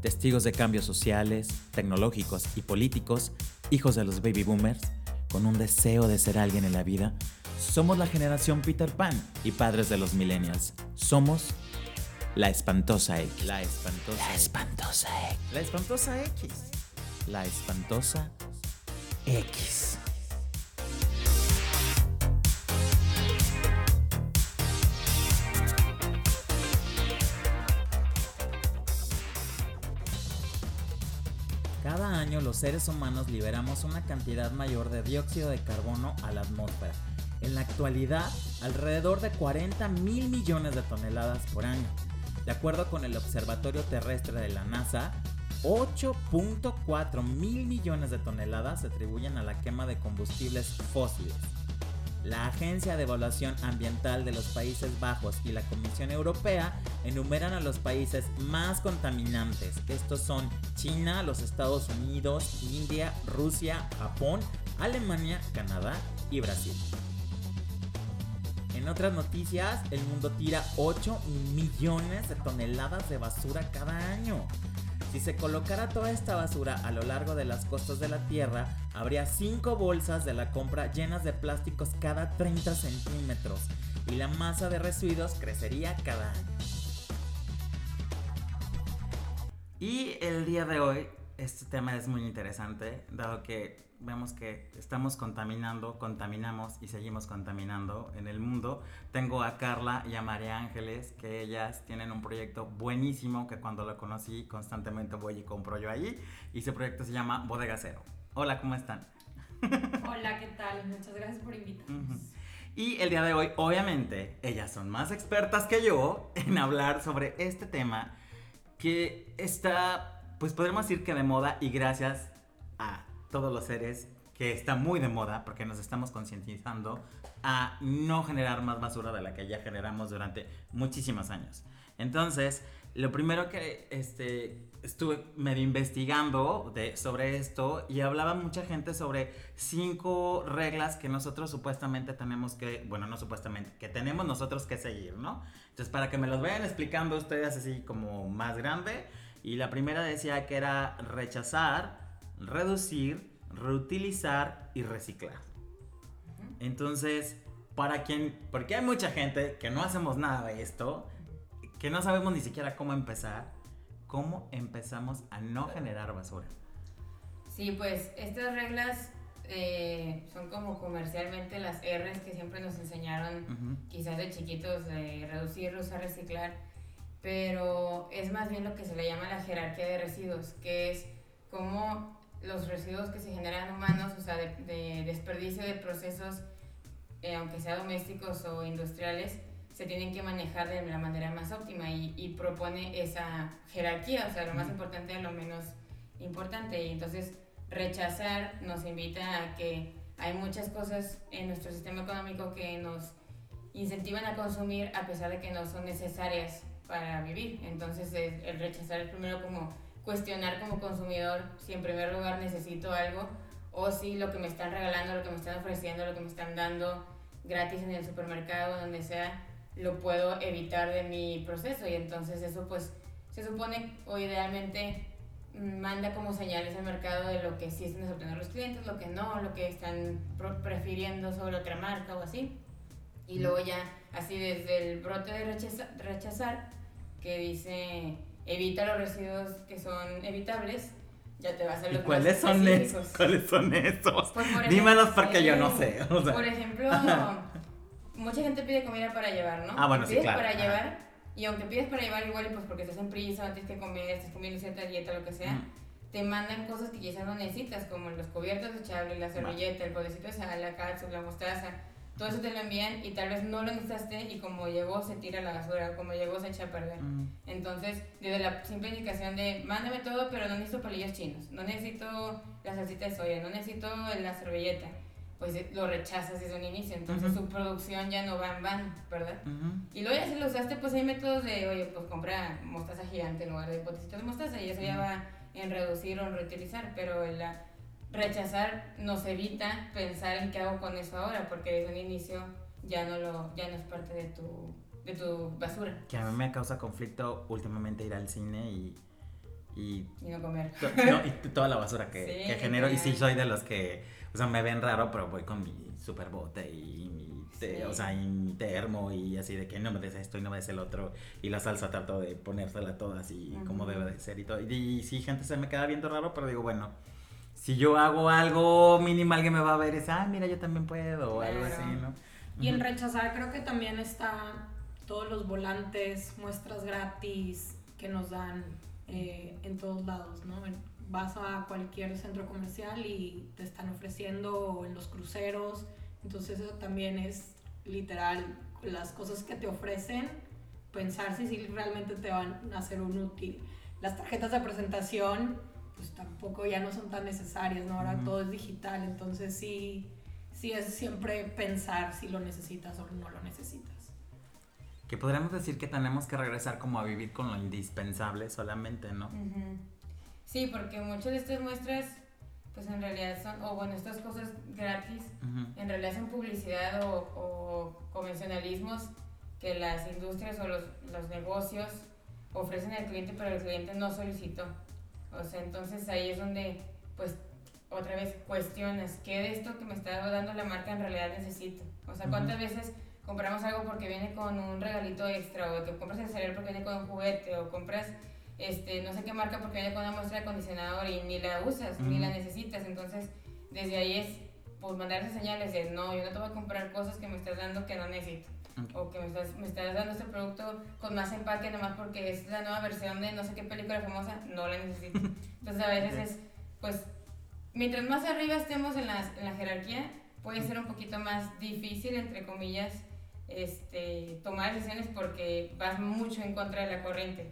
testigos de cambios sociales, tecnológicos y políticos, hijos de los baby boomers, con un deseo de ser alguien en la vida, somos la generación Peter Pan y padres de los millennials. Somos la espantosa X. La espantosa La espantosa X. La espantosa X. La espantosa X. seres humanos liberamos una cantidad mayor de dióxido de carbono a la atmósfera. En la actualidad, alrededor de 40 mil millones de toneladas por año. De acuerdo con el Observatorio Terrestre de la NASA, 8.4 mil millones de toneladas se atribuyen a la quema de combustibles fósiles. La Agencia de Evaluación Ambiental de los Países Bajos y la Comisión Europea enumeran a los países más contaminantes. Estos son China, los Estados Unidos, India, Rusia, Japón, Alemania, Canadá y Brasil. En otras noticias, el mundo tira 8 millones de toneladas de basura cada año. Si se colocara toda esta basura a lo largo de las costas de la Tierra, habría 5 bolsas de la compra llenas de plásticos cada 30 centímetros y la masa de residuos crecería cada año. Y el día de hoy, este tema es muy interesante, dado que vemos que estamos contaminando, contaminamos y seguimos contaminando en el mundo. Tengo a Carla y a María Ángeles, que ellas tienen un proyecto buenísimo que cuando lo conocí constantemente voy y compro yo allí. Y ese proyecto se llama Bodega Cero. Hola, ¿cómo están? Hola, ¿qué tal? Muchas gracias por invitarnos. Y el día de hoy, obviamente, ellas son más expertas que yo en hablar sobre este tema que está, pues podemos decir que de moda y gracias a todos los seres que está muy de moda porque nos estamos concientizando a no generar más basura de la que ya generamos durante muchísimos años. Entonces, lo primero que este, estuve medio investigando de, sobre esto y hablaba mucha gente sobre cinco reglas que nosotros supuestamente tenemos que, bueno, no supuestamente, que tenemos nosotros que seguir, ¿no? Entonces, para que me los vayan explicando ustedes así como más grande. Y la primera decía que era rechazar, reducir, reutilizar y reciclar. Entonces, para quien, porque hay mucha gente que no hacemos nada de esto, que no sabemos ni siquiera cómo empezar, ¿cómo empezamos a no generar basura? Sí, pues estas reglas eh, son como comercialmente las R's que siempre nos enseñaron, quizás de chiquitos, de reducir, usar, reciclar, pero es más bien lo que se le llama la jerarquía de residuos, que es como los residuos que se generan humanos, o sea, de, de desperdicio de procesos, eh, aunque sea domésticos o industriales, se tienen que manejar de la manera más óptima y, y propone esa jerarquía, o sea, lo más importante a lo menos importante. Y entonces rechazar nos invita a que hay muchas cosas en nuestro sistema económico que nos incentivan a consumir a pesar de que no son necesarias para vivir. Entonces es- el rechazar es primero como cuestionar como consumidor si en primer lugar necesito algo o si lo que me están regalando, lo que me están ofreciendo, lo que me están dando gratis en el supermercado, donde sea, lo puedo evitar de mi proceso y entonces eso pues se supone o idealmente manda como señales al mercado de lo que sí están aceptando los clientes, lo que no, lo que están prefiriendo sobre otra marca o así. Y luego ya, así desde el brote de rechaza- rechazar, que dice evita los residuos que son evitables, ya te vas a ¿Y los más cuáles son esos? ¿Cuáles son esos? Pues, por Dímelos porque yo no sí. sé. o sea. Por ejemplo, mucha gente pide comida para llevar, ¿no? Ah, bueno, sí, pides claro. para Ajá. llevar, y aunque pides para llevar igual, y pues porque estás en prisa, tienes que comer, estás comiendo cierta dieta, lo que sea, Ujú. te mandan cosas que quizás no necesitas, como los cubiertos desechables, la servilleta, el botecito de sal, la catsup, la mostaza. Todo eso te lo envían y tal vez no lo necesitaste y como llegó se tira a la basura, como llegó se echa a perder. Mm. Entonces, desde la simple indicación de mándame todo, pero no necesito palillos chinos, no necesito la salsita de soya, no necesito la servilleta, pues eh, lo rechazas desde un inicio. Entonces, Ujú. su producción ya no va en van, ¿verdad? Ujú. Y luego ya si lo usaste, pues hay métodos de, oye, pues compra mostaza gigante en lugar de potecitos de mostaza y eso ya va en reducir o en reutilizar, pero la- rechazar nos evita pensar en qué hago con eso ahora, porque desde un inicio ya no, lo, ya no es parte de tu, de tu basura. Que a mí me causa conflicto últimamente ir al cine y, y, Y no comer. to- no, y toda la basura que, Sí, que genero. Y sí soy de los que, o sea, me ven raro, pero voy con mi super bote y mi, te- Sí. o sea, y mi termo y así de que no me des esto y no me des el otro. Y la salsa trato de ponérsela toda así como Ujú. debe de ser y todo. Y, y sí, gente se me queda viendo raro, pero digo, bueno. Si yo hago algo mínimo, alguien me va a ver dice, ah, mira, yo también puedo, o algo así, ¿no? Y en rechazar creo que también está todos los volantes, muestras gratis que nos dan eh, en todos lados, ¿no? Vas a cualquier centro comercial y te están ofreciendo en los cruceros, entonces eso también es literal las cosas que te ofrecen, pensar si, si realmente te van a ser un útil. Las tarjetas de presentación pues tampoco ya no son tan necesarias, ¿no? Ahora todo es digital, entonces sí, sí es siempre pensar si lo necesitas o no lo necesitas. Que podríamos decir que tenemos que regresar como a vivir con lo indispensable solamente, ¿no? Sí, porque muchas de estas muestras, pues en realidad son, o bueno, estas cosas gratis, en realidad son publicidad o, o convencionalismos que las industrias o los, los negocios ofrecen al cliente, pero el cliente no solicitó. O sea, entonces ahí es donde, pues, otra vez cuestionas, ¿qué de esto que me está dando la marca en realidad necesito? O sea, ¿cuántas veces compramos algo porque viene con un regalito extra, o que compras el cereal porque viene con un juguete, o compras este, no sé qué marca porque viene con una muestra de acondicionador y ni la usas, ni la necesitas? Entonces, desde ahí es pues mandarse señales de no, yo no te voy a comprar cosas que me estás dando que no necesito. Ok. O que me estás, me estás dando este producto con más empaque nomás porque es la nueva versión de no sé qué película famosa, no la necesito. Entonces a veces es, pues, mientras más arriba estemos en, las- en la jerarquía, puede ser un poquito más difícil, entre comillas, este, tomar decisiones porque vas mucho en contra de la corriente.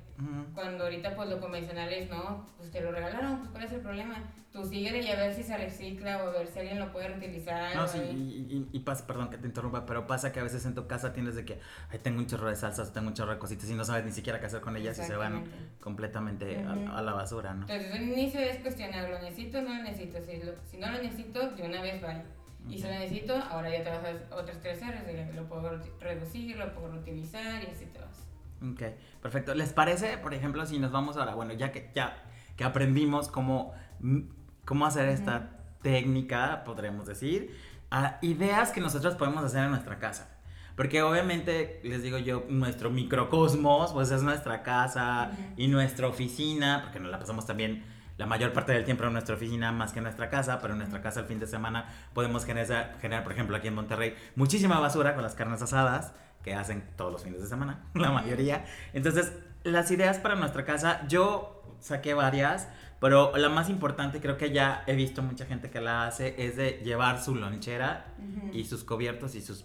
Cuando ahorita pues lo convencional es, no, pues te lo regalaron, pues cuál es el problema. Tú síguele y a ver si se recicla o a ver si alguien lo puede reutilizar. No, sí, y, y- y pasa, perdón que te interrumpa, pero pasa que a veces en tu casa tienes de que, ay, tengo un chorro de salsas, tengo un chorro de cositas y no sabes ni siquiera qué hacer con ellas y se van completamente a, la basura, ¿no? Entonces el inicio es cuestionar, ¿lo necesito o no lo necesito? Si, lo- si no lo necesito, de una vez vaya. Y si lo necesito, ahora ya te vas a otras tres R's, lo puedo re- reducir, lo puedo reutilizar y así te vas. Ok, perfecto. ¿Les parece, por ejemplo, si nos vamos ahora, bueno, ya que, ya que aprendimos cómo, mm, cómo hacer esta técnica, podremos decir, a ideas que nosotros podemos hacer en nuestra casa? Porque obviamente, les digo yo, nuestro microcosmos, pues es nuestra casa y nuestra oficina, porque nos la pasamos también la mayor parte del tiempo en nuestra oficina más que en nuestra casa, pero en nuestra casa el fin de semana podemos generar, generar, por ejemplo, aquí en Monterrey, muchísima basura con las carnes asadas que hacen todos los fines de semana, la mayoría. Entonces, las ideas para nuestra casa, yo saqué varias, pero la más importante, creo que ya he visto mucha gente que la hace, es de llevar su lonchera y sus cubiertos y sus...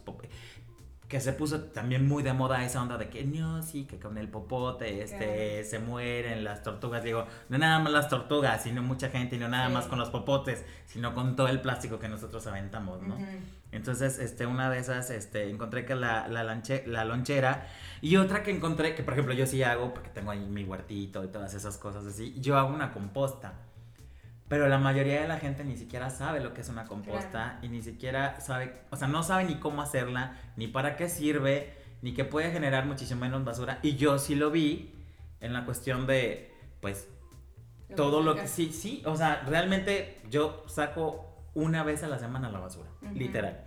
Que se puso también muy de moda esa onda de que no, sí, que con el popote este, se mueren las tortugas. Digo, no nada más las tortugas, sino mucha gente, y no nada Sí. más con los popotes, sino con todo el plástico que nosotros aventamos, ¿no? Entonces, este, una de esas, este, encontré que la, la, lanche- la lonchera y otra que encontré, que por ejemplo yo sí hago, porque tengo ahí mi huertito y todas esas cosas así, yo hago una composta. Pero la mayoría de la gente ni siquiera sabe lo que es una composta y ni siquiera sabe, o sea, no sabe ni cómo hacerla, ni para qué sirve, ni que puede generar muchísimo menos basura. Y yo sí lo vi en la cuestión de, pues, Lo todo lo que sí, sí, o sea, realmente yo saco una vez a la semana la basura, Ujú. literal.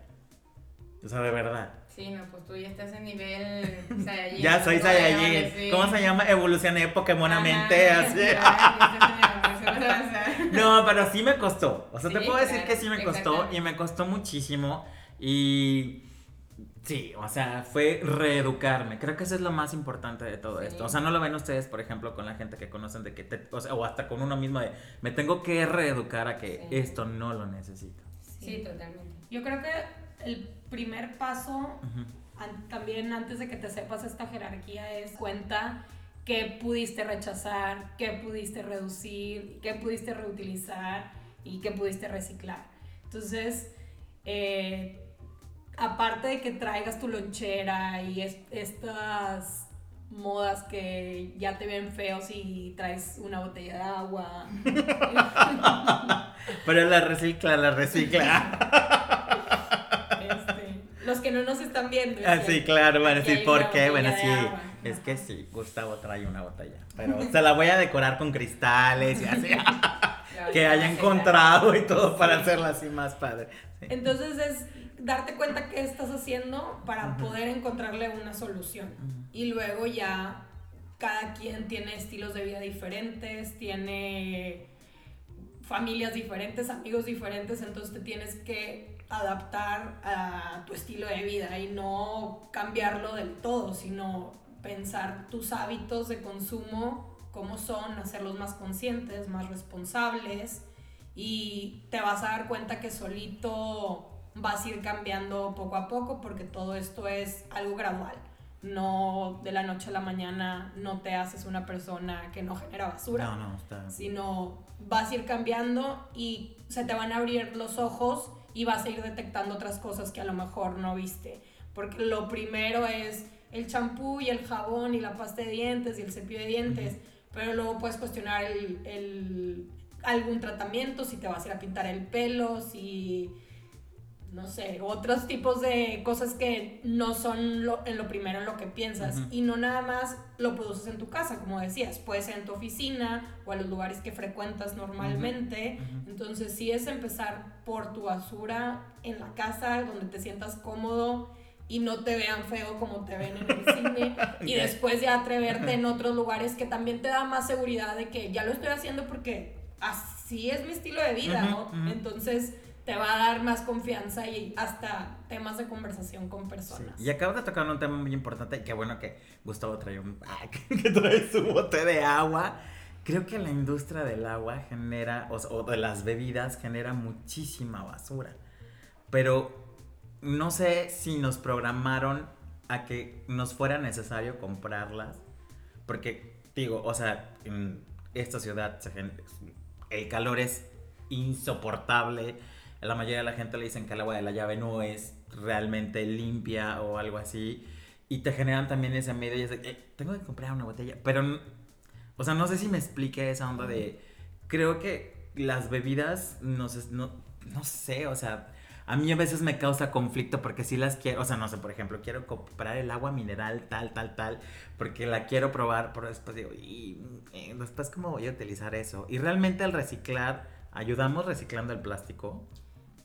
O sea, de verdad. Sí, no, pues tú ya estás en nivel Saiyajin. Ya soy. Saiyajin. Sí. ¿Cómo se llama? Evolucioné Pokémonamente Ajá, así. ya, ya No, pero sí me costó. O sea, te puedo decir claro, que sí me costó y me costó muchísimo. Y sí, o sea, fue reeducarme. Creo que eso es lo más importante de todo Sí. esto. O sea, no lo ven ustedes, por ejemplo, con la gente que conocen de que te, o, sea, o hasta con uno mismo de me tengo que reeducar a que Sí. esto no lo necesito. Sí, totalmente. Yo creo que el primer paso, an- también antes de que te sepas esta jerarquía, es cuenta qué pudiste rechazar, qué pudiste reducir, qué pudiste reutilizar y qué pudiste reciclar. Entonces, eh, aparte de que traigas tu lonchera y es- estas modas que ya te ven feos y traes una botella de agua. Pero la recicla, la recicla. Este, los que no nos están viendo. Ah, sí, claro, bueno, aquí sí, hay ¿por qué? Bueno, sí. Es que sí, Gustavo trae una botella. Pero se la voy a decorar con cristales y así. que haya encontrado y todo para hacerla así más padre. Entonces es darte cuenta qué estás haciendo para poder encontrarle una solución. Y luego ya cada quien tiene estilos de vida diferentes, tiene familias diferentes, amigos diferentes, entonces te tienes que adaptar a tu estilo de vida y no cambiarlo del todo, sino pensar tus hábitos de consumo, cómo son, hacerlos más conscientes, más responsables y te vas a dar cuenta que solito vas a ir cambiando poco a poco porque todo esto es algo gradual. No de la noche a la mañana no te haces una persona que no genera basura, no, no, está... sino vas a ir cambiando y se te van a abrir los ojos y vas a ir detectando otras cosas que a lo mejor no viste. Porque lo primero es el champú y el jabón y la pasta de dientes y el cepillo de dientes, pero luego puedes cuestionar el, el, algún tratamiento, si te vas a ir a pintar el pelo, si no sé, otros tipos de cosas que no son lo, en lo primero en lo que piensas. Y no nada más lo produces en tu casa, como decías, puede ser en tu oficina o en los lugares que frecuentas normalmente. Entonces sí es empezar por tu basura en la casa, donde te sientas cómodo y no te vean feo como te ven en el cine y después ya atreverte en otros lugares que también te da más seguridad de que ya lo estoy haciendo porque así es mi estilo de vida, ¿no? Entonces te va a dar más confianza y hasta temas de conversación con personas. Y acabas de tocar un tema muy importante, qué bueno que Gustavo trae un ah, que trae su bote de agua. Creo que la industria del agua genera, o, de las bebidas, genera muchísima basura. Pero no sé si nos programaron a que nos fuera necesario comprarlas. Porque, digo, o sea, en esta ciudad el calor es insoportable la mayoría de la gente le dicen que el agua de la llave no es realmente limpia o algo así. Y te generan también ese medio y es de, eh, tengo que comprar una botella. Pero, o sea, no sé si me explique esa onda de, creo que las bebidas, no sé, no, no sé, o sea, a mí a veces me causa conflicto porque si las quiero, o sea, no sé, por ejemplo, quiero comprar el agua mineral tal, tal, tal, porque la quiero probar, pero después digo, y eh, después cómo voy a utilizar eso. Y realmente al reciclar, ayudamos reciclando el plástico.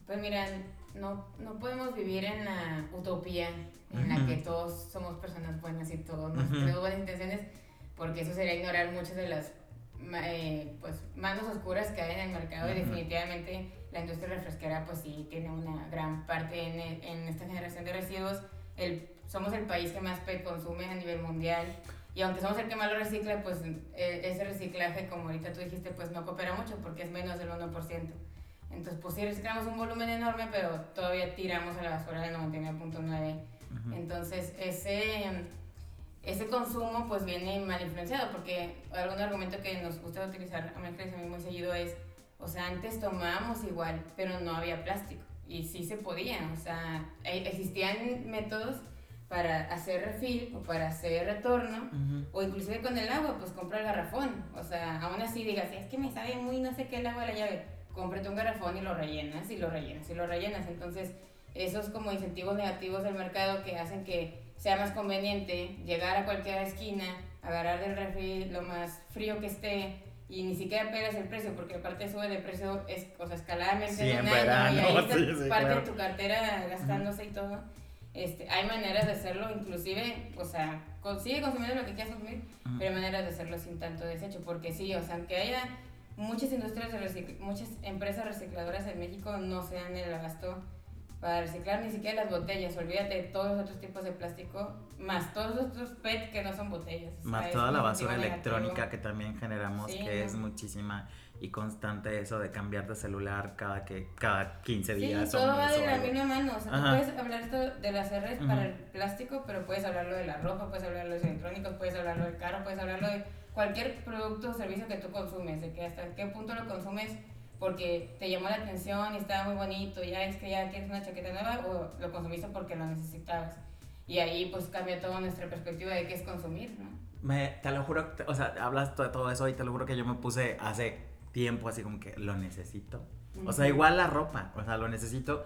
Pues mira, no, no podemos vivir en la utopía en la que todos somos personas buenas y todos tenemos buenas intenciones, porque eso sería ignorar muchas de las eh, pues, manos oscuras que hay en el mercado y definitivamente la industria refresquera pues sí tiene una gran parte en, en esta generación de residuos. El, somos el país que más PET consume a nivel mundial y aunque somos el que más lo recicla, pues e, ese reciclaje, como ahorita tú dijiste, pues no coopera mucho porque es menos del 1%. Entonces, pues sí reciclamos un volumen enorme, pero todavía tiramos a la basura del 99.9. Entonces, ese, ese consumo pues viene mal influenciado, porque algún argumento que nos gusta utilizar a mí muy seguido es, o sea, antes tomábamos igual, pero no había plástico. Y sí se podía, o sea, e, existían métodos para hacer refill o para hacer retorno, o inclusive con el agua, pues compra el garrafón. O sea, aún así digas, es que me sabe muy no sé qué el agua de la llave cómprate un garrafón y lo rellenas y lo rellenas y lo rellenas. Entonces, esos como incentivos negativos del mercado que hacen que sea más conveniente llegar a cualquier esquina, agarrar del refri lo más frío que esté y ni siquiera pegas el precio porque aparte sube de precio es, o sea, escaladamente de un año y ahí está parte de tu cartera gastándose y todo. Este, hay maneras de hacerlo, inclusive, o sea, consigue consumiendo lo que quieras consumir, pero hay maneras de hacerlo sin tanto desecho, porque sí, o sea, aunque haya muchas industrias de muchas empresas recicladoras en México no se dan el abasto para reciclar ni siquiera las botellas. Olvídate de todos los otros tipos de plástico, más todos los otros PET que no son botellas. Más toda la basura electrónica que también generamos, que es muchísima y constante eso de cambiar de celular cada que cada 15 días. Sí, todo va de la misma mano. O sea, puedes hablar esto de las redes para el plástico, pero puedes hablarlo de la ropa, puedes hablarlo de los electrónicos, puedes hablarlo del carro, puedes hablarlo de cualquier producto o servicio que tú consumes, de que hasta qué punto lo consumes porque te llamó la atención y estaba muy bonito, ya es que ya quieres una chaqueta nueva o lo consumiste porque lo necesitabas. Y ahí pues cambia toda nuestra perspectiva de qué es consumir, ¿no? Me, te lo juro, o sea, hablas de todo eso y te lo juro que yo me puse hace tiempo así como que lo necesito. O sea, igual la ropa, o sea, lo necesito.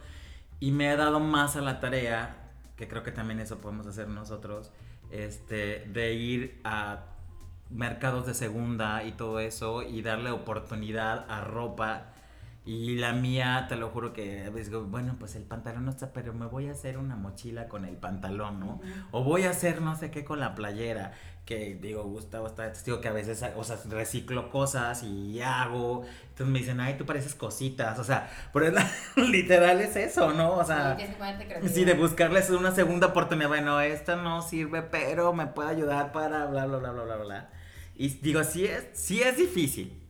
Y me he dado más a la tarea, que creo que también eso podemos hacer nosotros, este, de ir a mercados de segunda y todo eso y darle oportunidad a ropa. Y la mía, te lo juro que digo, bueno, pues el pantalón no está, pero me voy a hacer una mochila con el pantalón, ¿no? O voy a hacer no sé qué con la playera. Que digo, Gustavo está testigo que a veces, o sea, reciclo cosas y hago. Entonces me dicen, ay, tú pareces cositas. O sea, pero literal es eso, ¿no? O sea, sí, de buscarles una segunda oportunidad. Bueno, esta no sirve, pero me puede ayudar para bla, bla, bla, bla, bla, bla. Y digo, sí es, sí es difícil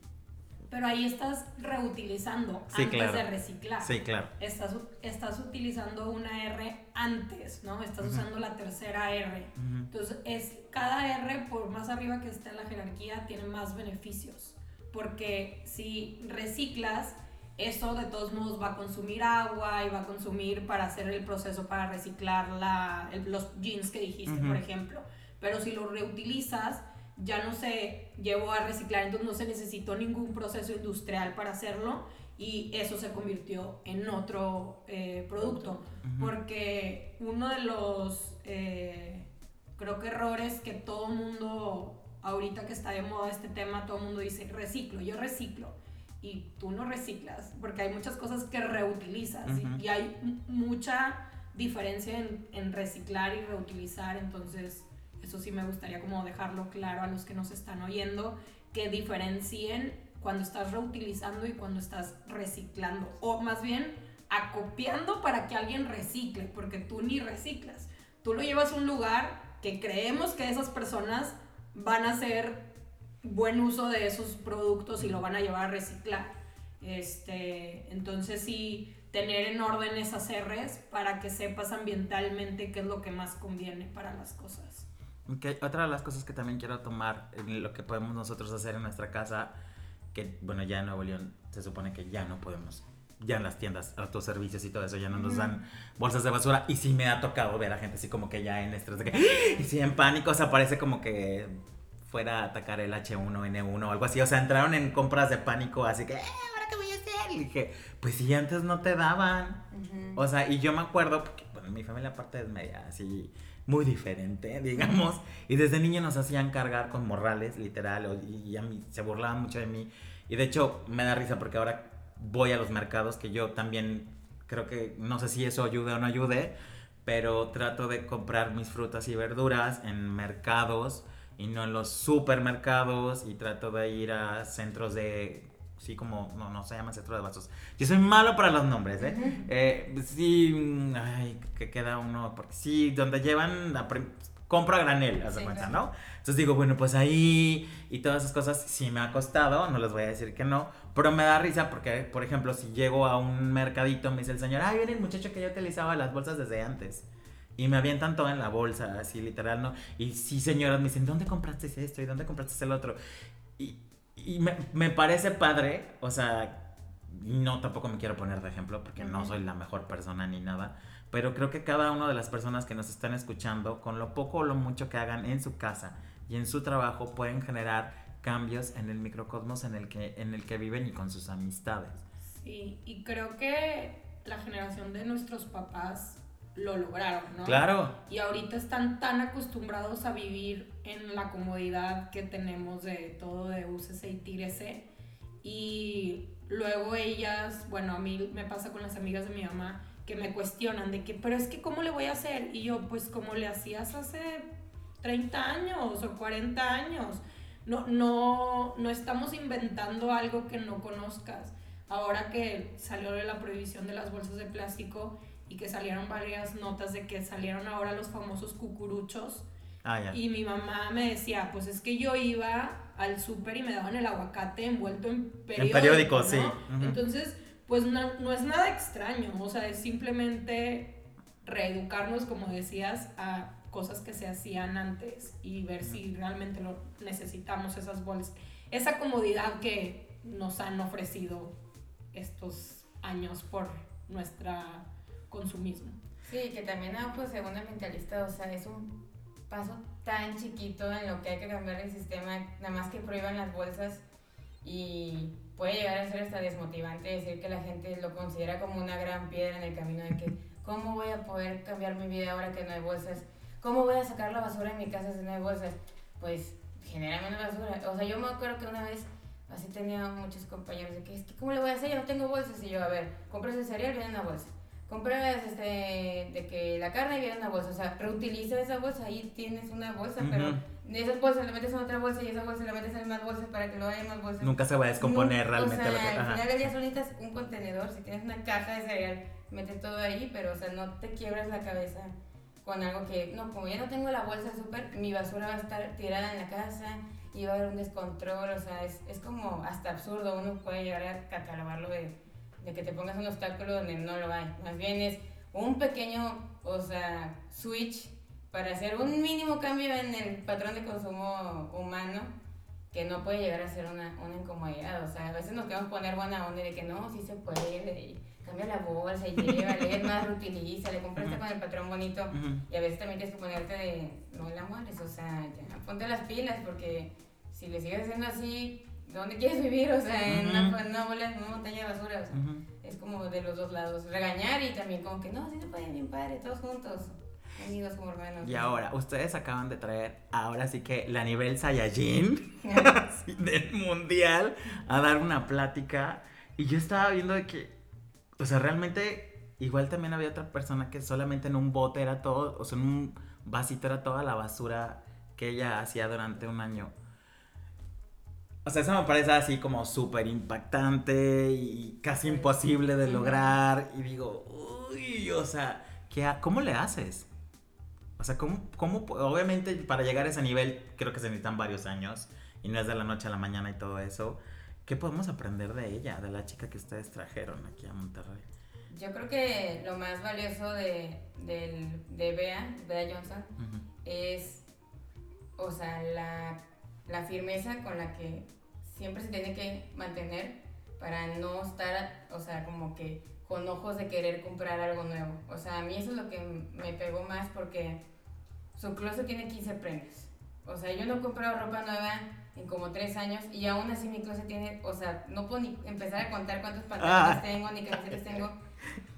pero ahí estás reutilizando antes de reciclar. Sí, claro. Estás, estás utilizando una R antes, ¿no? Estás usando la tercera R. Entonces, es, cada R, por más arriba que esté en la jerarquía, tiene más beneficios. Porque si reciclas, eso de todos modos va a consumir agua y va a consumir para hacer el proceso para reciclar la, los jeans que dijiste, por ejemplo. Pero si lo reutilizas, ya no se llevó a reciclar, entonces no se necesitó ningún proceso industrial para hacerlo y eso se convirtió en otro eh, producto. Porque uno de los, eh, creo que errores que todo mundo, ahorita que está de moda este tema, todo mundo dice, reciclo, yo reciclo. Y tú no reciclas, porque hay muchas cosas que reutilizas y, hay mucha diferencia en, en reciclar y reutilizar, entonces eso sí me gustaría como dejarlo claro a los que nos están oyendo, que diferencien cuando estás reutilizando y cuando estás reciclando. O más bien, acopiando para que alguien recicle, porque tú ni reciclas. Tú lo llevas a un lugar que creemos que esas personas van a hacer buen uso de esos productos y lo van a llevar a reciclar. Este, entonces sí, tener en orden esas R's para que sepas ambientalmente qué es lo que más conviene para las cosas. Otra de las cosas que también quiero tomar, en lo que podemos nosotros hacer en nuestra casa, que bueno, ya en Nuevo León se supone que ya no podemos, ya en las tiendas, autoservicios y todo eso, ya no nos dan bolsas de basura. Y sí me ha tocado ver a gente así como que ya en estrés de que, y sí, en pánico, o sea, parece como que fuera a atacar el H1N1 o algo así. O sea, entraron en compras de pánico, así que, eh, ¿ahora qué voy a hacer? Y dije, pues si antes no te daban. O sea, y yo me acuerdo, porque bueno, mi familia aparte es media así muy diferente, digamos. Y desde niño nos hacían cargar con morrales, literal, y a mí se burlaban mucho de mí. Y de hecho me da risa porque ahora voy a los mercados, que yo también creo que, no sé si eso ayude o no ayude, pero trato de comprar mis frutas y verduras en mercados y no en los supermercados y trato de ir a centros de sí como, no, no se llama centro de vasos. Yo soy malo para los nombres, ¿eh? eh sí, mm, ay, que queda uno, porque sí, donde llevan la compra granel, haz de cuenta, ¿no? Entonces digo, bueno, pues ahí y todas esas cosas sí me ha costado, no les voy a decir que no, pero me da risa porque, por ejemplo, si llego a un mercadito, me dice el señor, ay, viene el muchacho que yo utilizaba las bolsas desde antes. Y me avientan todo en la bolsa, así literal, ¿no? Y sí, señoras, me dicen, ¿dónde compraste esto? ¿Y dónde compraste el otro? Y, y me, me, parece padre, o sea, no tampoco me quiero poner de ejemplo porque no soy la mejor persona ni nada, pero creo que cada una de las personas que nos están escuchando, con lo poco o lo mucho que hagan en su casa y en su trabajo, pueden generar cambios en el microcosmos en el que, en el que viven y con sus amistades. Sí, y creo que la generación de nuestros papás lo lograron, ¿no? Claro. Y ahorita están tan acostumbrados a vivir en la comodidad que tenemos de todo de úsese y tírese. Y luego ellas, bueno, a mí me pasa con las amigas de mi mamá que me cuestionan de que, pero es que ¿cómo le voy a hacer? Y yo, pues como le hacías hace 30 años o 40 años. No, no, no estamos inventando algo que no conozcas. Ahora que salió la prohibición de las bolsas de plástico, y que salieron varias notas de que salieron ahora los famosos cucuruchos. Ah. Y mi mamá me decía, pues es que yo iba al súper y me daban el aguacate envuelto en periódico. En periódico, sí. Entonces, pues no, no, es nada extraño, o sea, es simplemente reeducarnos, como decías, a cosas que se hacían antes y ver si realmente lo necesitamos esas bolsas. Esa comodidad que nos han ofrecido estos años por nuestra consumismo. Sí, que también a ojos según ambientalista, o sea, es un paso tan chiquito en lo que hay que cambiar el sistema, nada más que prohíban las bolsas y puede llegar a ser hasta desmotivante decir que la gente lo considera como una gran piedra en el camino de que cómo voy a poder cambiar mi vida ahora que no hay bolsas, ¿cómo voy a sacar la basura en mi casa sin hay bolsas? Pues genera menos basura. O sea, yo me acuerdo que una vez así tenía muchos compañeros de que, es que ¿cómo le voy a hacer? Yo no tengo bolsas. Y yo, a ver, compras el cereal, viene una bolsa. Compras este, de que la carne viene una bolsa. O sea, reutiliza esa bolsa, ahí tienes una bolsa, pero de esas bolsas le metes en otra bolsa y esa bolsa le metes en más bolsas para que lo haya más bolsas. Nunca se va a descomponer realmente. O sea, al final del día solita un contenedor. Si tienes una caja de cereal, metes todo ahí, pero o sea, no te quiebras la cabeza con algo que, no, como ya no tengo la bolsa súper, mi basura va a estar tirada en la casa y va a haber un descontrol, o sea, es, es como hasta absurdo, uno puede llegar a catalogarlo de, de, que te pongas un obstáculo donde no lo hay, más bien es un pequeño, o sea, switch para hacer un mínimo cambio en el patrón de consumo humano que no puede llegar a ser una, una incomodidad, o sea, a veces nos queremos poner buena onda de que no, sí se puede, cambia la bolsa y llévale, es más, reutiliza, le compraste con el patrón bonito. Y a veces también tienes que ponerte de, no la mueres, o sea, ya, ponte las pilas porque si le sigues haciendo así, ¿dónde quieres vivir? O sea, en una, una, bola, en una montaña de basura, o sea, es como de los dos lados, regañar y también como que no, sí se puede bien padre, todos juntos. Amigos como hermanos. Y ahora, ustedes acaban de traer, ahora sí que la nivel Saiyajin del mundial a dar una plática. Y yo estaba viendo de que o sea, realmente, igual también había otra persona que solamente en un bote era todo, o sea, en un vasito era toda la basura que ella hacía durante un año. O sea, eso me parece así como súper impactante y casi imposible de lograr. Y digo, uy, o sea, ¿qué ¿cómo le haces? O sea, ¿cómo, ¿cómo, obviamente para llegar a ese nivel creo que se necesitan varios años y no es de la noche a la mañana y todo eso. ¿Qué podemos aprender de ella, de la chica que ustedes trajeron aquí a Monterrey? Yo creo que lo más valioso de, de, de Bea, Bea Johnson, es, o sea, la, la, firmeza con la que siempre se tiene que mantener para no estar, o sea, como que con ojos de querer comprar algo nuevo. O sea, a mí eso es lo que me pegó más porque su closet tiene 15 prendas. O sea, yo no he comprado ropa nueva en como tres años y aún así mi closet tiene, o sea, no puedo ni empezar a contar cuántos pantalones ah. tengo ni camisetas tengo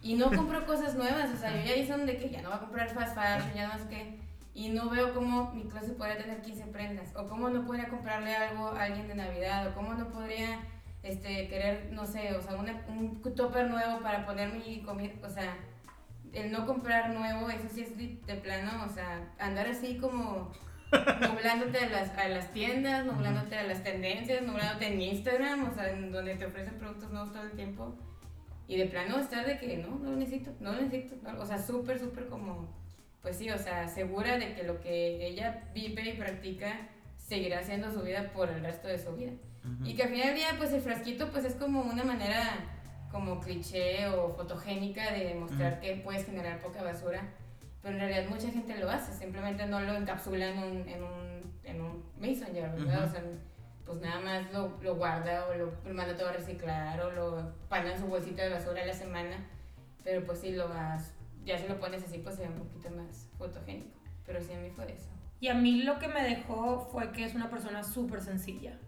y no compro cosas nuevas, o sea, yo ya hice de que ya no voy a comprar fast fashion, ya no sé qué y no veo cómo mi closet podría tener 15 prendas o cómo no podría comprarle algo a alguien de Navidad o cómo no podría este, querer, no sé, o sea, un topper nuevo para poner mi comida, o sea, el no comprar nuevo, eso sí es de plano, o sea, andar así como nublándote a las, a las tiendas, nublándote a las tendencias, nublándote en Instagram, o sea, en donde te ofrecen productos nuevos todo el tiempo. Y de plano estar de que no, no lo necesito, no lo necesito. O sea, súper, súper como, pues sí, o sea, segura de que lo que ella vive y practica seguirá siendo su vida por el resto de su vida. Y que al final del día, pues el frasquito, pues es como una manera como cliché o fotogénica de demostrar que puedes generar poca basura pero en realidad mucha gente lo hace, simplemente no lo encapsula en un, en un, en un Messenger, ¿verdad? O sea, pues nada más lo, lo guarda o lo, manda todo a reciclar o lo pana en su bolsita de basura a la semana, pero pues si lo vas, ya si lo pones así, pues se ve un poquito más fotogénico, pero sí a mí fue eso. Y a mí lo que me dejó fue que es una persona súper sencilla,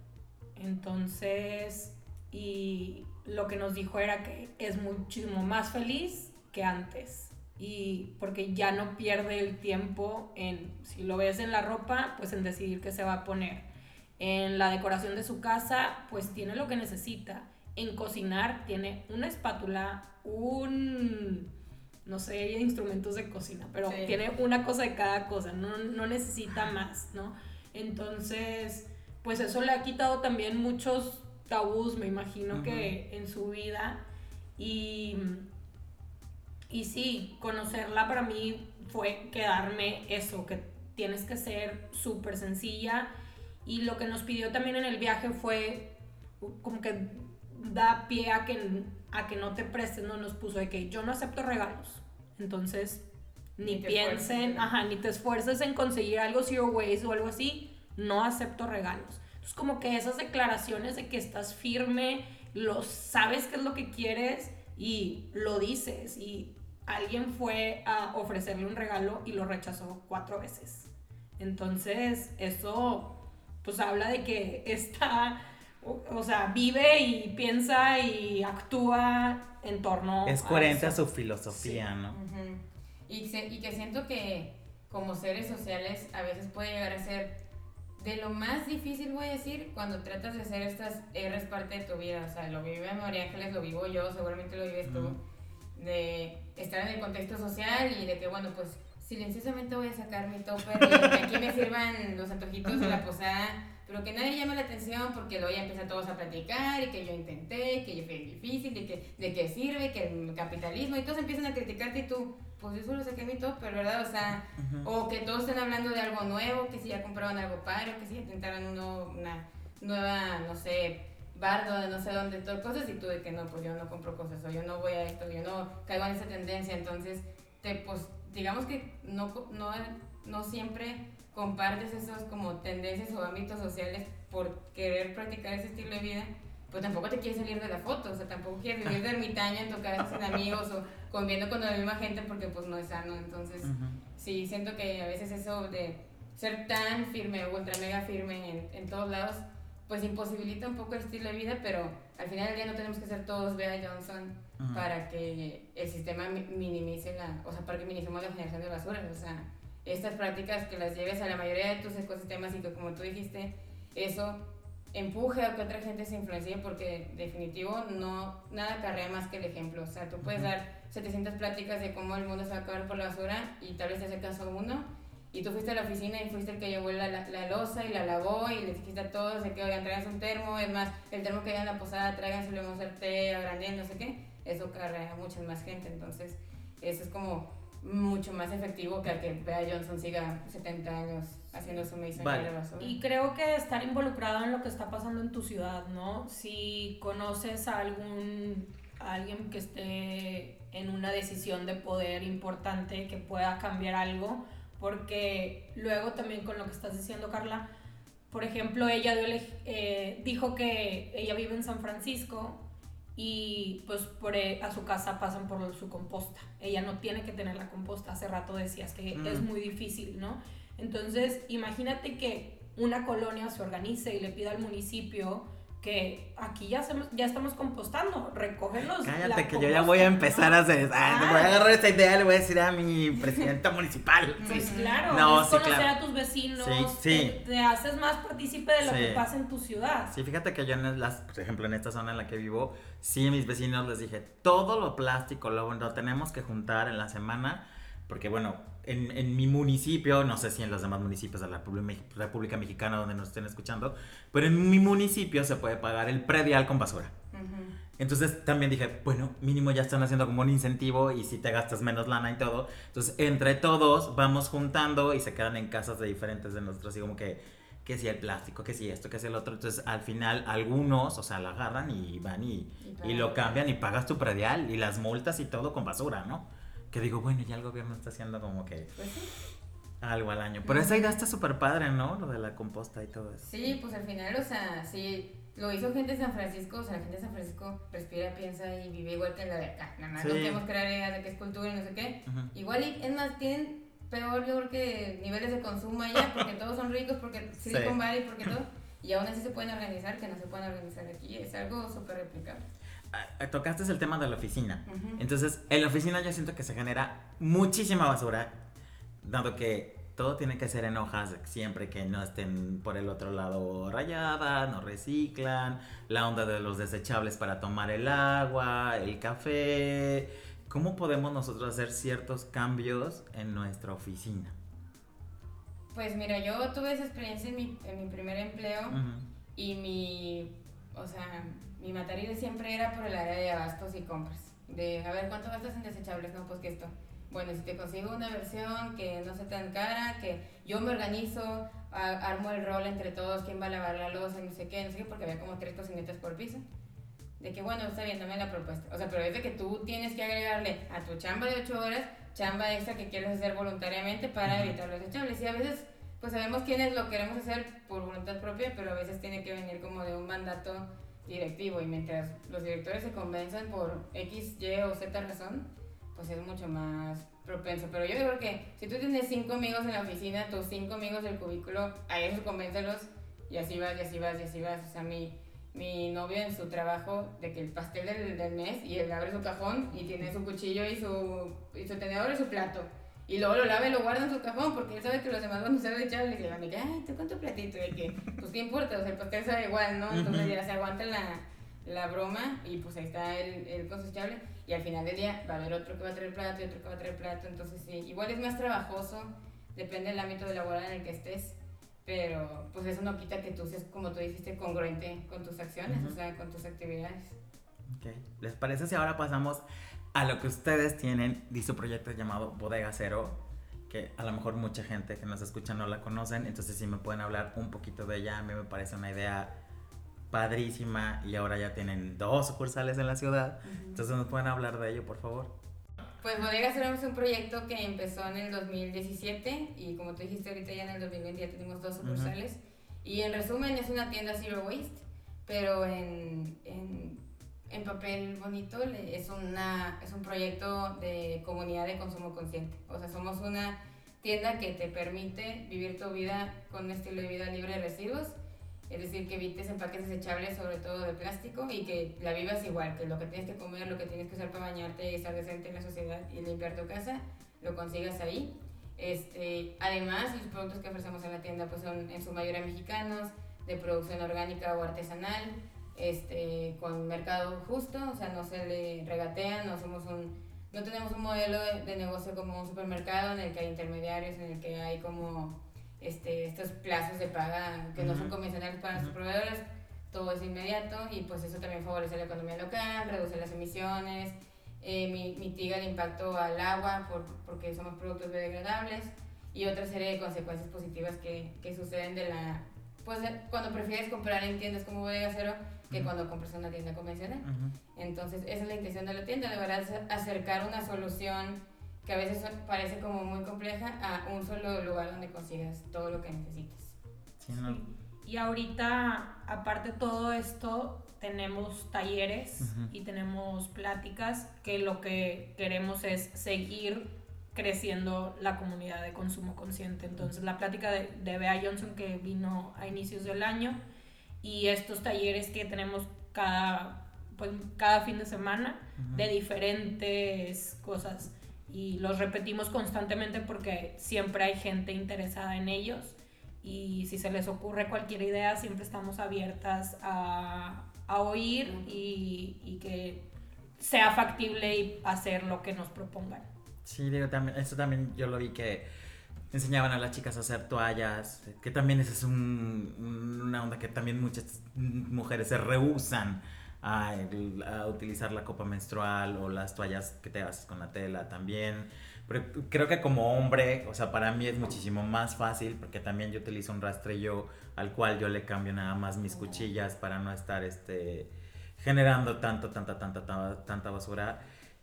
entonces, y lo que nos dijo era que es muchísimo más feliz que antes y porque ya no pierde el tiempo en, si lo ves en la ropa, pues en decidir qué se va a poner. En la decoración de su casa, pues tiene lo que necesita. En cocinar tiene una espátula, un, no sé, instrumentos de cocina, pero tiene una cosa de cada cosa, no, no necesita más, ¿no? Entonces, pues eso le ha quitado también muchos tabús, me imagino que en su vida. Y y sí, conocerla para mí fue quedarme eso, que tienes que ser súper sencilla. Y lo que nos pidió también en el viaje fue como que da pie a que, a que no te prestes, no nos puso de que yo no acepto regalos. Entonces, ni, piensen, ajá, ni te esfuerces en conseguir algo zero waste o algo así, no acepto regalos. Entonces, como que esas declaraciones de que estás firme, lo sabes qué es lo que quieres y lo dices y alguien fue a ofrecerle un regalo y lo rechazó cuatro veces. Entonces, eso pues habla de que está, o, sea, vive y piensa y actúa en torno Es coherente a, su filosofía, ¿no? y, y, que siento que como seres sociales a veces puede llegar a ser de lo más difícil, voy a decir, cuando tratas de hacer estas R's parte de tu vida. O sea, lo vive María Ángeles, lo vivo yo, seguramente lo vives tú. De estar en el contexto social y de que, bueno, pues silenciosamente voy a sacar mi topper y que aquí me sirvan los antojitos de la posada, pero que nadie llame la atención porque luego ya empiezan todos a platicar y que yo intenté, que yo fui difícil, de que, de qué sirve, que el capitalismo y todos empiezan a criticarte y tú, pues yo solo saqué mi topper, ¿verdad? O sea, o que todos estén hablando de algo nuevo, que si ya compraron algo padre, que si ya intentaron uno, una nueva, no sé, bardo de no sé dónde, todo cosas y tú de que no, pues yo no compro cosas o yo no voy a esto, yo no caigo en esa tendencia, entonces te pues digamos que no, no, no siempre compartes esos como tendencias o ámbitos sociales por querer practicar ese estilo de vida, pues tampoco te quieres salir de la foto, o sea, tampoco quieres vivir de ermitaña en tu casa sin amigos o conviviendo con la misma gente porque pues no es sano, entonces sí, siento que a veces eso de ser tan firme o ultra mega firme en, en todos lados, pues imposibilita un poco el estilo de vida, pero al final del día no tenemos que ser todos Bea Johnson para que el sistema minimice la, o sea, para que minimicemos la generación de basura, o sea, estas prácticas que las lleves a la mayoría de tus ecosistemas y que como tú dijiste, eso empuje a que otra gente se influencie porque definitivo no nada carrea más que el ejemplo, o sea, tú puedes dar 700 pláticas de cómo el mundo se va a acabar por la basura y tal vez te hace caso uno y tú fuiste a la oficina y fuiste el que llevó la, la, losa y la lavó y les dijiste a todos de que, oigan, traigan un termo, es más, el termo que hay en la posada, traigan, le vamos a hacer té, agrandé, no sé qué, eso carrea a mucha más gente, entonces eso es como mucho más efectivo que a que Bea Johnson siga 70 años haciendo su medicina vale. basura. Y creo que estar involucrado en lo que está pasando en tu ciudad, ¿no? Si conoces a algún a alguien que esté en una decisión de poder importante que pueda cambiar algo, porque luego también con lo que estás diciendo, Carla, por ejemplo, ella eh, dijo que ella vive en San Francisco y pues por, e, a su casa pasan por su composta. Ella no tiene que tener la composta. Hace rato decías que es mm. muy difícil, ¿no? Entonces, imagínate que una colonia se organice y le pida al municipio que aquí ya, hacemos, ya estamos compostando, recógelos. Cállate, que yo ya voy a empezar a hacer. Ah, voy a agarrar esta idea y le voy a decir a mi presidenta municipal. Pues claro, no, es conocer a tus vecinos, sí, Te, haces más partícipe de lo que pasa en tu ciudad. Sí, fíjate que yo, en las, por ejemplo, en esta zona en la que vivo, sí, a mis vecinos les dije, todo lo plástico lo, lo tenemos que juntar en la semana, porque bueno, en, en, mi municipio, no sé si en los demás municipios de la República Mexicana donde nos estén escuchando, pero en mi municipio se puede pagar el predial con basura. Entonces también dije, bueno, mínimo ya están haciendo como un incentivo y si te gastas menos lana y todo. Entonces entre todos vamos juntando y se quedan en casas de diferentes de nosotros, así como que, que si el plástico, que si esto, que si el otro. Entonces al final algunos, o sea, la agarran y van y, y lo cambian y pagas tu predial y las multas y todo con basura, ¿no? Que digo, bueno, ya el gobierno está haciendo como que pues algo al año. Pero esa idea está súper padre, ¿no? Lo de la composta y todo eso. Sí, pues al final, o sea, sí, lo hizo gente de San Francisco, o sea, la gente de San Francisco respira, piensa y vive igual que la de acá. Nada más no queremos crear ideas de que es cultura y no sé qué. Igual, y, es más, tienen peor, yo creo que niveles de consumo allá, porque todos son ricos, porque Silicon sí. Valley, porque todo. Y aún así se pueden organizar, que no se pueden organizar aquí. Es algo súper replicable. Tocaste el tema de la oficina. Entonces, en la oficina yo siento que se genera muchísima basura, dado que todo tiene que ser en hojas siempre que no estén por el otro lado rayadas, no reciclan, la onda de los desechables para tomar el agua, el café. ¿Cómo podemos nosotros hacer ciertos cambios en nuestra oficina? Pues mira, yo tuve esa experiencia en mi, en mi primer empleo y mi, o sea, mi materia siempre era por el área de abastos y compras. De, a ver, ¿cuánto gastas en desechables? No, pues que esto. Bueno, si te consigo una versión que no sea tan cara, que yo me organizo, armo el rol entre todos, quién va a lavar la losa, no sé qué, no sé qué, porque había como tres cocinetas por piso. De que, bueno, está bien, dame la propuesta. O sea, pero es de que tú tienes que agregarle a tu chamba de 8 horas, chamba extra que quieres hacer voluntariamente para evitar los desechables. Y a veces, pues sabemos quiénes lo queremos hacer por voluntad propia, pero a veces tiene que venir como de un mandato directivo y mientras los directores se convencen por X, Y o Z razón, pues es mucho más propenso. Pero yo creo que si tú tienes cinco amigos en la oficina, tus cinco amigos del cubículo, a ellos convéncelos y así vas, y así vas, y así vas. O sea, mi, mi novio en su trabajo, de que el pastel del, del mes, y él abre su cajón y tiene su cuchillo y su tenedor y su plato. Y luego lo lava y lo guarda en su cajón porque él sabe que los demás van a usar desechables. Y le van a decir, ay, ¿tú con tu platito? Y que, pues, ¿qué importa? O sea, el pastel sabe igual, ¿no? Entonces ya se aguanta la, la broma y pues ahí está el, el cosechable. Y al final del día va a haber otro que va a traer plato y otro que va a traer plato. Entonces, sí, igual es más trabajoso, depende del ámbito de laboral en el que estés. Pero pues eso no quita que tú seas, como tú dijiste, congruente con tus acciones, Ujú. o sea, con tus actividades. Ok. ¿Les parece si ahora pasamos a lo que ustedes tienen de su proyecto llamado Bodega Cero? Que a lo mejor mucha gente que nos escucha no la conocen, entonces si me pueden hablar un poquito de ella, a mí me parece una idea padrísima y ahora ya tienen dos sucursales en la ciudad, entonces nos pueden hablar de ello, por favor. Pues Bodega Cero es un proyecto que empezó en el 2017 y como tú dijiste ahorita ya en el 2020 ya tenemos dos sucursales. Y en resumen es una tienda Zero Waste, pero en, en, en papel bonito es, una, es un proyecto de comunidad de consumo consciente. O sea, somos una tienda que te permite vivir tu vida con un estilo de vida libre de residuos. Es decir, que evites empaques desechables, sobre todo de plástico, y que la vivas igual, que lo que tienes que comer, lo que tienes que usar para bañarte y estar decente en la sociedad y limpiar tu casa, lo consigas ahí. Este, además, los productos que ofrecemos en la tienda pues son en su mayoría mexicanos, de producción orgánica o artesanal, este, con mercado justo, o sea, no se le regatean, no somos un, no tenemos un modelo de, de negocio como un supermercado en el que hay intermediarios, en el que hay como este, estos plazos de paga que no son convencionales para nuestros Ujú. proveedores, todo es inmediato y pues eso también favorece la economía local, reduce las emisiones, eh, mi- mitiga el impacto al agua por, porque somos productos biodegradables y otra serie de consecuencias positivas que, que suceden de la pues de- cuando prefieres comprar en tiendas como Bodega Cero que Ujú. cuando compras en una tienda convencional. Ujú. Entonces, esa es la intención de la tienda, de verdad acercar una solución que a veces parece como muy compleja a un solo lugar donde consigas todo lo que necesitas. Sí, no. Y ahorita, aparte de todo esto, tenemos talleres Ujú. y tenemos pláticas que lo que queremos es seguir creciendo la comunidad de consumo consciente. Entonces, la plática de, de Bea Johnson que vino a inicios del año y estos talleres que tenemos cada, pues, cada fin de semana de diferentes cosas y los repetimos constantemente porque siempre hay gente interesada en ellos y si se les ocurre cualquier idea siempre estamos abiertas a, a oír y, y que sea factible y hacer lo que nos propongan. Sí, digo, también, esto también yo lo vi que enseñaban a las chicas a hacer toallas, que también esa es un- una onda que también muchas mujeres se rehusan a, a utilizar la copa menstrual o las toallas que te haces con la tela también. Pero creo que como hombre, o sea, para mí es muchísimo más fácil porque también yo utilizo un rastrillo al cual yo le cambio nada más mis cuchillas para no estar este generando tanto, tanta, tanta, tanta, tanta basura.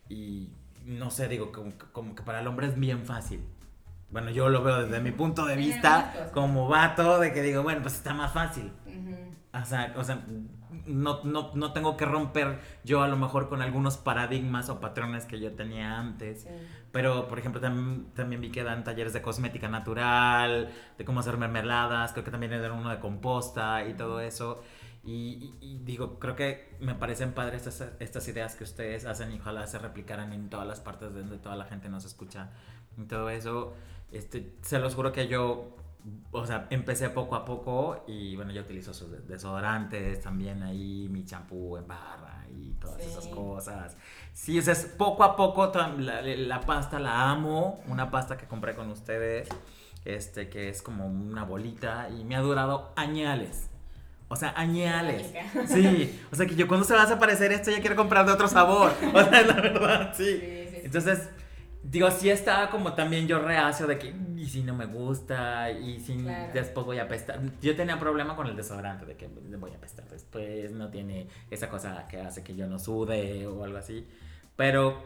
Y no sé, digo, como, como que para el hombre es bien fácil. Bueno, yo lo veo desde mi punto de vista como vato, de que digo, bueno, pues está más fácil. O sea, o sea no, no, no tengo que romper yo a lo mejor con algunos paradigmas o patrones que yo tenía antes. Sí. Pero, por ejemplo, también, también vi que dan talleres de cosmética natural, de cómo hacer mermeladas, creo que también dan uno de composta y todo eso. Y, y- y digo, creo que me parecen padres estas, estas ideas que ustedes hacen y ojalá se replicaran en todas las partes de donde toda la gente nos escucha. Y todo eso, este, se los juro que yo, o sea, empecé poco a poco y bueno, yo utilizo sus de- desodorantes también ahí, mi champú en barra y todas Sí. esas cosas. Sí, o sea, es poco a poco la, la pasta la amo, una pasta que compré con ustedes, este, que es como una bolita y me ha durado añales. O sea, añales. Sí, o sea que yo cuando se va a desaparecer esto ya quiero comprar de otro sabor. O sea, la verdad, sí. Sí, sí, sí. Entonces, digo, sí estaba como también yo reacio de que, y si no me gusta, y si Claro. después voy a apestar. Yo tenía problema con el desodorante, de que voy a apestar después, no tiene esa cosa que hace que yo no sude o algo así. Pero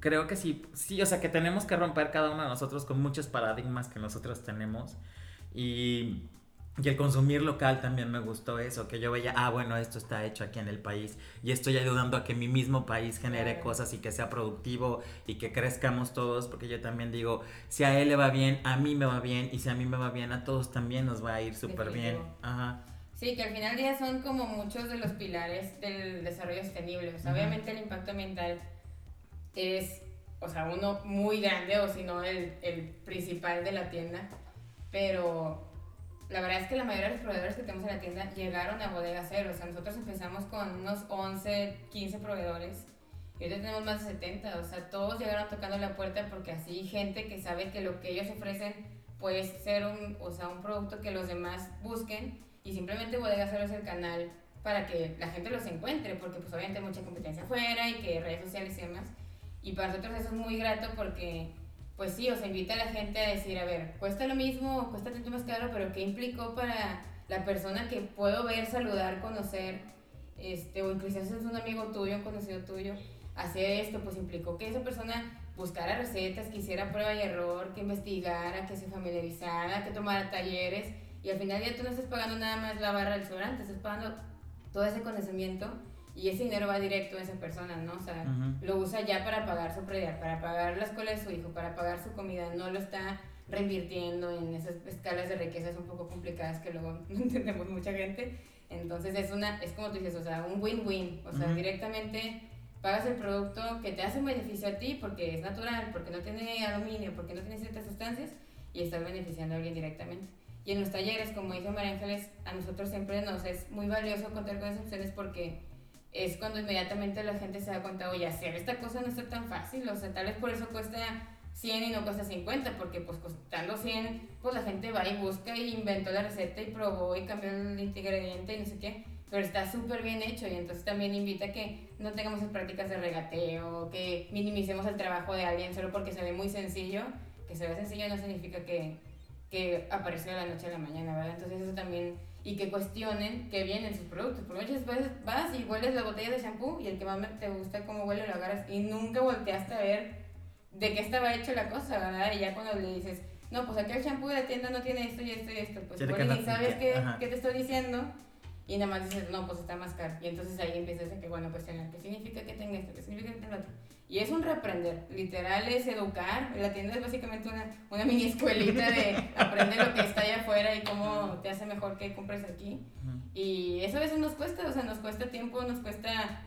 creo que sí, sí, o sea, que tenemos que romper cada uno de nosotros con muchos paradigmas que nosotros tenemos. Y, y el consumir local también me gustó eso, que yo veía, ah, bueno, esto está hecho aquí en el país y estoy ayudando a que mi mismo país genere cosas y que sea productivo y que crezcamos todos, porque yo también digo, si a él le va bien, a mí me va bien y si a mí me va bien, a todos también nos va a ir súper bien. Ajá. Sí, que al final del día son como muchos de los pilares del desarrollo sostenible. O sea, obviamente el impacto ambiental es o sea, uno muy grande o si no el, el principal de la tienda, pero la verdad es que la mayoría de los proveedores que tenemos en la tienda llegaron a bodega cero. O sea, nosotros empezamos con unos 11, 15 proveedores y ahorita tenemos más de 70. O sea, todos llegaron tocando la puerta porque así gente que sabe que lo que ellos ofrecen puede ser un, o sea, un producto que los demás busquen y simplemente bodega cero es el canal para que la gente los encuentre, porque pues obviamente hay mucha competencia afuera y que redes sociales y demás. Y para nosotros eso es muy grato porque pues sí, o sea, invita a la gente a decir, a ver, cuesta lo mismo, cuesta tanto más caro, pero ¿qué implicó para la persona que puedo ver, saludar, conocer, este, o incluso si es un amigo tuyo, un conocido tuyo, hacer esto, pues implicó que esa persona buscara recetas, que hiciera prueba y error, que investigara, que se familiarizara, que tomara talleres, y al final ya tú no estás pagando nada más la barra del restaurante, estás pagando todo ese conocimiento y ese dinero va directo a esa persona, ¿no? O sea, lo usa ya para pagar su predial, para pagar la escuela de su hijo, para pagar su comida, no lo está reinvirtiendo en esas escalas de riquezas un poco complicadas que luego no entendemos mucha gente. Entonces es una, es como tú dices, o sea, un win-win, o sea, directamente pagas el producto que te hace un beneficio a ti porque es natural, porque no tiene aluminio, porque no tiene ciertas sustancias y estás beneficiando a alguien directamente. Y en los talleres, como dice María Ángeles, a nosotros siempre nos es muy valioso contar con esas opciones porque es cuando inmediatamente la gente se da cuenta, oye, hacer esta cosa no está tan fácil, o sea, tal vez por eso cuesta 100 y no cuesta 50, porque pues costando 100, pues la gente va y busca y inventó la receta y probó y cambió el ingrediente y no sé qué, pero está súper bien hecho y entonces también invita a que no tengamos esas prácticas de regateo, que minimicemos el trabajo de alguien solo porque se ve muy sencillo, que se ve sencillo no significa que, que apareció de la noche a la mañana, ¿verdad? Entonces eso también y que cuestionen qué vienen sus productos. Porque muchas veces vas y hueles la botella de shampoo y el que más te gusta cómo huele lo agarras y nunca volteaste a ver de qué estaba hecho la cosa, ¿verdad? Y ya cuando le dices, no, pues aquí el shampoo de la tienda no tiene esto y esto y esto, pues ni sabes qué, qué, te estoy diciendo y nada más dices, no, pues está más caro. Y entonces ahí empiezas a que, bueno, cuestionar qué significa que tenga esto, qué significa que tenga otro. Y es un reaprender, literal es educar. La tienda es básicamente una, una mini escuelita de aprender lo que está allá afuera y cómo te hace mejor que compres aquí. Y eso a veces nos cuesta, o sea, nos cuesta tiempo, nos cuesta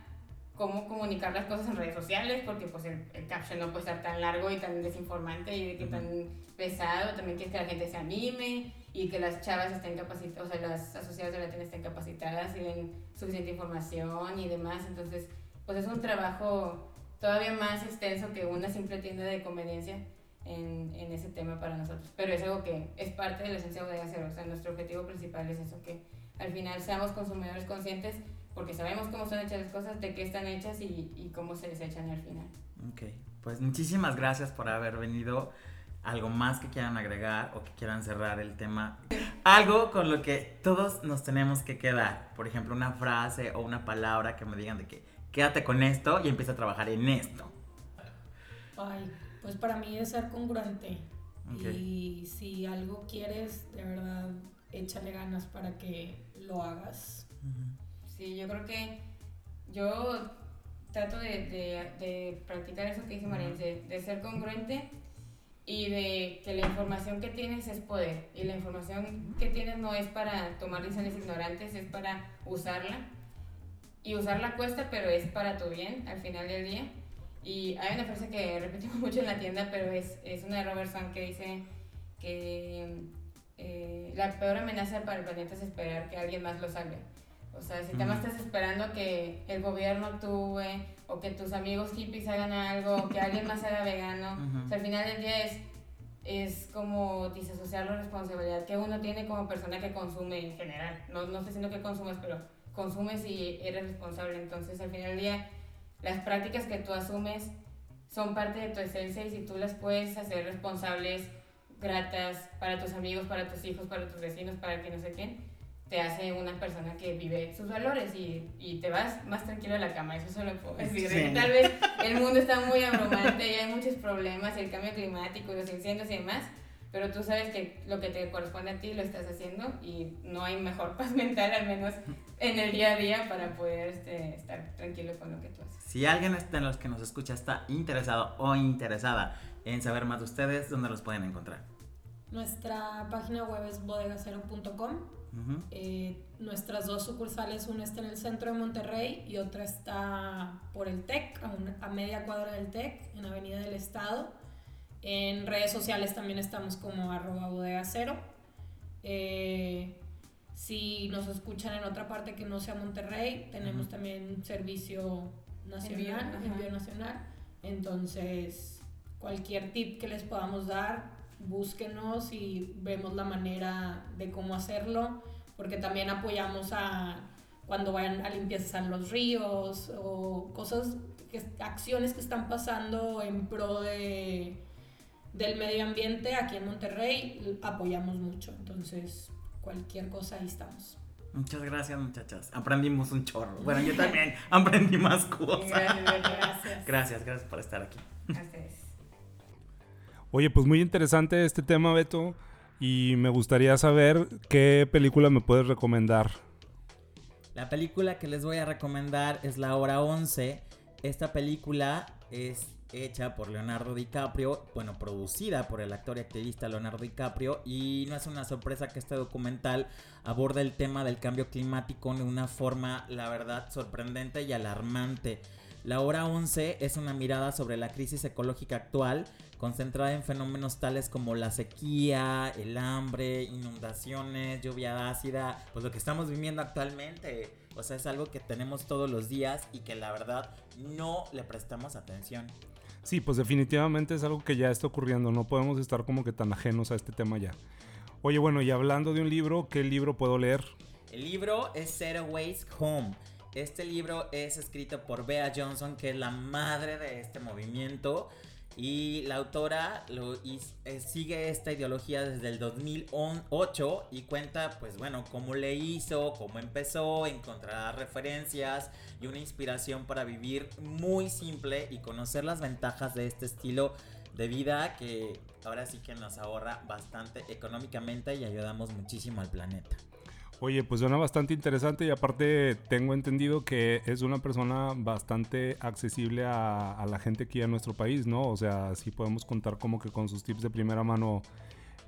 cómo comunicar las cosas en redes sociales, porque pues el, el caption no puede estar tan largo y tan desinformante y de que tan pesado. También quieres que la gente se anime y que las chavas estén capacitadas, o sea, las asociadas de la tienda estén capacitadas y den suficiente información y demás. Entonces, pues es un trabajo todavía más extenso que una simple tienda de conveniencia en, en, ese tema para nosotros. Pero es algo que es parte de la esencia de hacer. O sea, nuestro objetivo principal es eso, que al final seamos consumidores conscientes porque sabemos cómo son hechas las cosas, de qué están hechas y, y cómo se desechan al final. Ok, pues muchísimas gracias por haber venido. ¿Algo más que quieran agregar o que quieran cerrar el tema? Algo con lo que todos nos tenemos que quedar. Por ejemplo, una frase o una palabra que me digan de que quédate con esto y empieza a trabajar en esto. Ay, pues para mí es ser congruente. Y si algo quieres, de verdad, échale ganas para que lo hagas. Sí, yo creo que yo trato de, de, practicar eso que dice María, de, de, ser congruente y de que la información que tienes es poder. Y la información que tienes no es para tomar decisiones ignorantes, es para usarla y usarla cuesta, pero es para tu bien al final del día. Y hay una frase que repetimos mucho en la tienda, pero es, es una de Robertson que dice que eh, la peor amenaza para el planeta es esperar que alguien más lo salve. O sea, si te más estás esperando que el gobierno actúe o que tus amigos hippies hagan algo o que alguien más haga vegano, o sea, al final del día es, es como disasociar la responsabilidad que uno tiene como persona que consume en general. No, no estoy diciendo que consumes, pero consumes y eres responsable. Entonces, al final del día, las prácticas que tú asumes son parte de tu esencia y si tú las puedes hacer responsables, gratas para tus amigos, para tus hijos, para tus vecinos, para que no sé quién, te hace una persona que vive sus valores y, y te vas más tranquilo a la cama. Eso solo puedo decir. Tal vez el mundo está muy abrumante y hay muchos problemas, el cambio climático, los incendios y demás pero tú sabes que lo que te corresponde a ti lo estás haciendo y no hay mejor paz mental, al menos en el día a día, para poder este, estar tranquilo con lo que tú haces. Si alguien de los que nos escucha está interesado o interesada en saber más de ustedes, ¿dónde los pueden encontrar? Nuestra página web es bodegacero.com Eh, nuestras dos sucursales, una está en el centro de Monterrey y otra está por el TEC, a, media cuadra del TEC, en Avenida del Estado. En redes sociales también estamos como arroba bodega cero. Eh, si nos escuchan en otra parte que no sea Monterrey, tenemos también servicio nacional, envío nacional. Entonces, cualquier tip que les podamos dar, búsquenos y vemos la manera de cómo hacerlo, porque también apoyamos a cuando vayan a limpiezar los ríos o cosas, que, acciones que están pasando en pro de, del medio ambiente aquí en Monterrey, apoyamos mucho. Entonces, cualquier cosa ahí estamos. Muchas gracias, muchachas. Aprendimos un chorro. Bueno, yo también aprendí más cosas. Gracias, gracias, gracias por estar aquí. Gracias. Oye, pues muy interesante este tema, Beto. Y me gustaría saber qué película me puedes recomendar. La película que les voy a recomendar es La Hora 11. Esta película es hecha por Leonardo DiCaprio, bueno, producida por el actor y activista Leonardo DiCaprio, y no es una sorpresa que este documental aborda el tema del cambio climático de una forma, la verdad, sorprendente y alarmante. La hora 11 es una mirada sobre la crisis ecológica actual, concentrada en fenómenos tales como la sequía, el hambre, inundaciones, lluvia ácida, pues lo que estamos viviendo actualmente. O sea, es algo que tenemos todos los días y que la verdad no le prestamos atención. Sí, pues definitivamente es algo que ya está ocurriendo, no podemos estar como que tan ajenos a este tema ya. Oye, bueno, y hablando de un libro, ¿qué libro puedo leer? El libro es Zero Waste Home este libro es escrito por Bea Johnson, que es la madre de este movimiento. Y la autora lo, eh, sigue esta ideología desde el 2008 y cuenta, pues bueno, cómo le hizo, cómo empezó, encontrar referencias y una inspiración para vivir muy simple y conocer las ventajas de este estilo de vida que ahora sí que nos ahorra bastante económicamente y ayudamos muchísimo al planeta. Oye, pues suena bastante interesante y aparte tengo entendido que es una persona bastante accesible a, la gente aquí en nuestro país, ¿no? O sea, sí podemos contar como que con sus tips de primera mano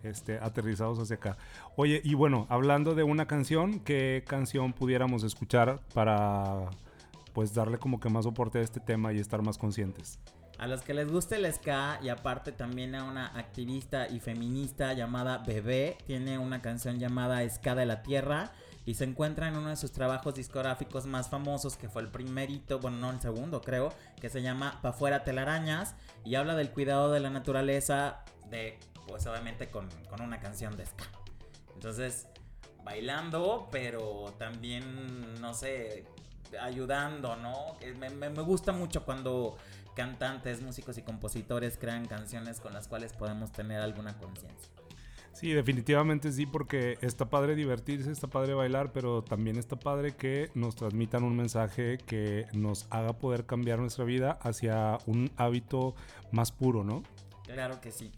este, aterrizados hacia acá. Oye, y bueno, hablando de una canción, ¿qué canción pudiéramos escuchar para pues darle como que más soporte a este tema y estar más conscientes? A los que les guste el ska y aparte también a una activista y feminista llamada Bebé, tiene una canción llamada Ska de la Tierra y se encuentra en uno de sus trabajos discográficos más famosos que fue el primerito, bueno no el segundo creo, que se llama Pa' fuera telarañas y habla del cuidado de la naturaleza de pues obviamente con, una canción de ska. Entonces bailando pero también no sé ayudando, ¿no? Me, me, me gusta mucho cuando cantantes, músicos y compositores crean canciones con las cuales podemos tener alguna conciencia. Sí, definitivamente sí, porque está padre divertirse, está padre bailar, pero también está padre que nos transmitan un mensaje que nos haga poder cambiar nuestra vida hacia un hábito más puro, ¿no? Claro que sí.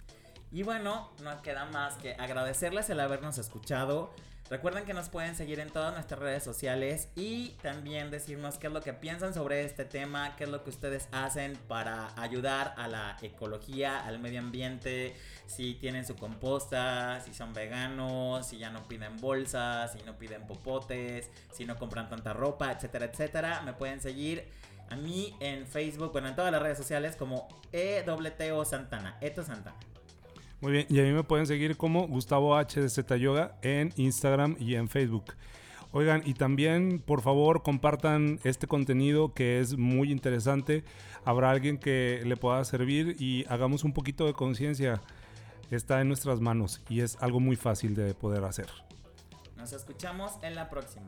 Y bueno, no queda más que agradecerles el habernos escuchado. Recuerden que nos pueden seguir en todas nuestras redes sociales y también decirnos qué es lo que piensan sobre este tema, qué es lo que ustedes hacen para ayudar a la ecología, al medio ambiente, si tienen su composta, si son veganos, si ya no piden bolsas, si no piden popotes, si no compran tanta ropa, etcétera, etcétera. Me pueden seguir a mí en Facebook, bueno, en todas las redes sociales como EWTO Santana, Eto Santana. Muy bien, y a mí me pueden seguir como Gustavo H de Yoga en Instagram y en Facebook. Oigan, y también por favor compartan este contenido que es muy interesante. Habrá alguien que le pueda servir y hagamos un poquito de conciencia. Está en nuestras manos y es algo muy fácil de poder hacer. Nos escuchamos en la próxima.